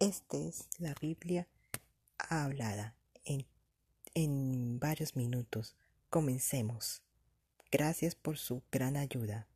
Esta es la Biblia hablada en, en varios minutos. Comencemos. Gracias por su gran ayuda.